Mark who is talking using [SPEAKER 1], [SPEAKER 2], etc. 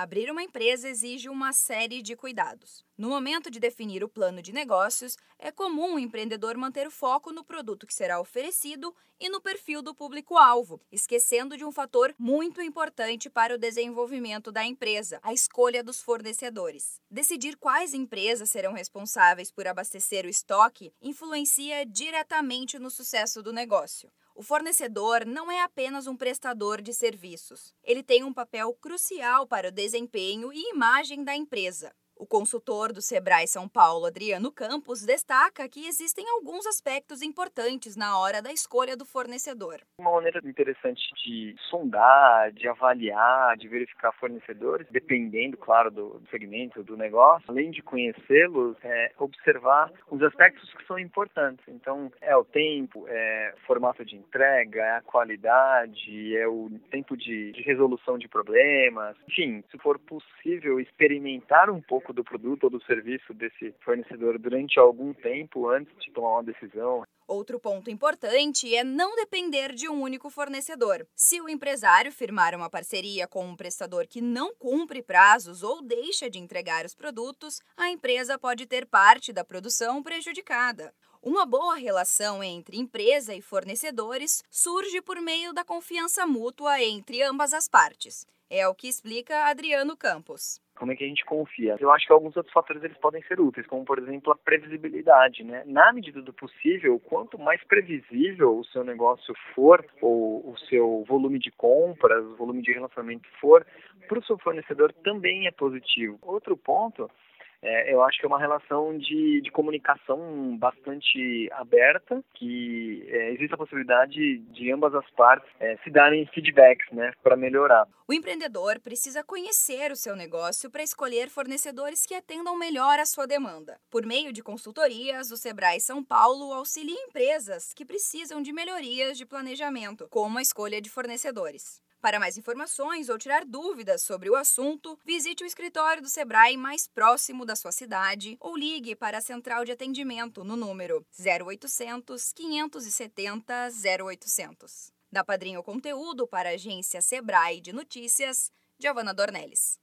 [SPEAKER 1] Abrir uma empresa exige uma série de cuidados. No momento de definir o plano de negócios, é comum o empreendedor manter o foco no produto que será oferecido e no perfil do público-alvo, esquecendo de um fator muito importante para o desenvolvimento da empresa: a escolha dos fornecedores. Decidir quais empresas serão responsáveis por abastecer o estoque influencia diretamente no sucesso do negócio. O fornecedor não é apenas um prestador de serviços. Ele tem um papel crucial para o desempenho e imagem da empresa. O consultor do Sebrae São Paulo, Adriano Campos, destaca que existem alguns aspectos importantes na hora da escolha do fornecedor.
[SPEAKER 2] Uma maneira interessante de sondar, de avaliar, de verificar fornecedores, dependendo, claro, do segmento, do negócio, além de conhecê-los, é observar os aspectos que são importantes. Então, é o tempo, é o formato de entrega, é a qualidade, é o tempo de, de resolução de problemas. Enfim, se for possível experimentar um pouco do produto ou do serviço desse fornecedor durante algum tempo antes de tomar uma decisão.
[SPEAKER 1] Outro ponto importante é não depender de um único fornecedor. Se o empresário firmar uma parceria com um prestador que não cumpre prazos ou deixa de entregar os produtos, a empresa pode ter parte da produção prejudicada. Uma boa relação entre empresa e fornecedores surge por meio da confiança mútua entre ambas as partes. É o que explica Adriano Campos
[SPEAKER 2] como é que a gente confia. Eu acho que alguns outros fatores eles podem ser úteis, como por exemplo a previsibilidade, né? Na medida do possível, quanto mais previsível o seu negócio for, ou o seu volume de compras, o volume de relacionamento for, para o seu fornecedor também é positivo. Outro ponto é, eu acho que é uma relação de, de comunicação bastante aberta, que é, existe a possibilidade de ambas as partes é, se darem feedbacks né, para melhorar.
[SPEAKER 1] O empreendedor precisa conhecer o seu negócio para escolher fornecedores que atendam melhor a sua demanda. Por meio de consultorias, o Sebrae São Paulo auxilia empresas que precisam de melhorias de planejamento, como a escolha de fornecedores. Para mais informações ou tirar dúvidas sobre o assunto, visite o escritório do Sebrae mais próximo da sua cidade ou ligue para a central de atendimento no número 0800 570 0800. Da Padrinho Conteúdo para a agência Sebrae de Notícias, Giovana Dornelles.